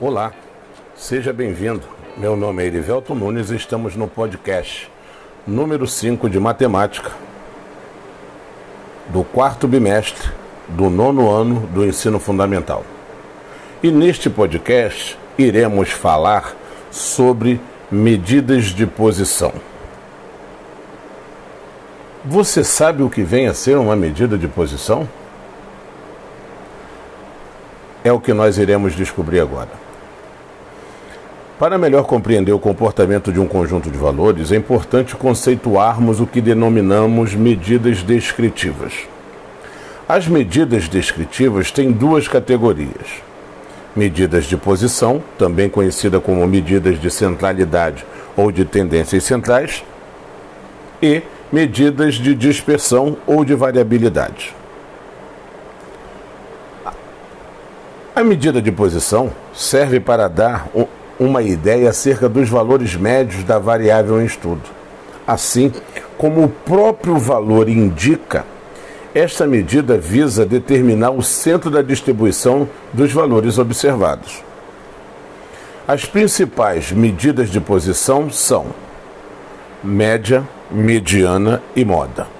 Olá, seja bem-vindo. Meu nome é Erivelto Nunes e estamos no podcast número 5 de Matemática do quarto bimestre do nono ano do ensino fundamental. E neste podcast iremos falar sobre medidas de posição. Você sabe o que vem a ser uma medida de posição? É o que nós iremos descobrir agora. Para melhor compreender o comportamento de um conjunto de valores, é importante conceituarmos o que denominamos medidas descritivas. As medidas descritivas têm duas categorias: medidas de posição, também conhecida como medidas de centralidade ou de tendências centrais, e medidas de dispersão ou de variabilidade. A medida de posição serve para dar uma ideia acerca dos valores médios da variável em estudo. Assim como o próprio valor indica, esta medida visa determinar o centro da distribuição dos valores observados. As principais medidas de posição são média, mediana e moda.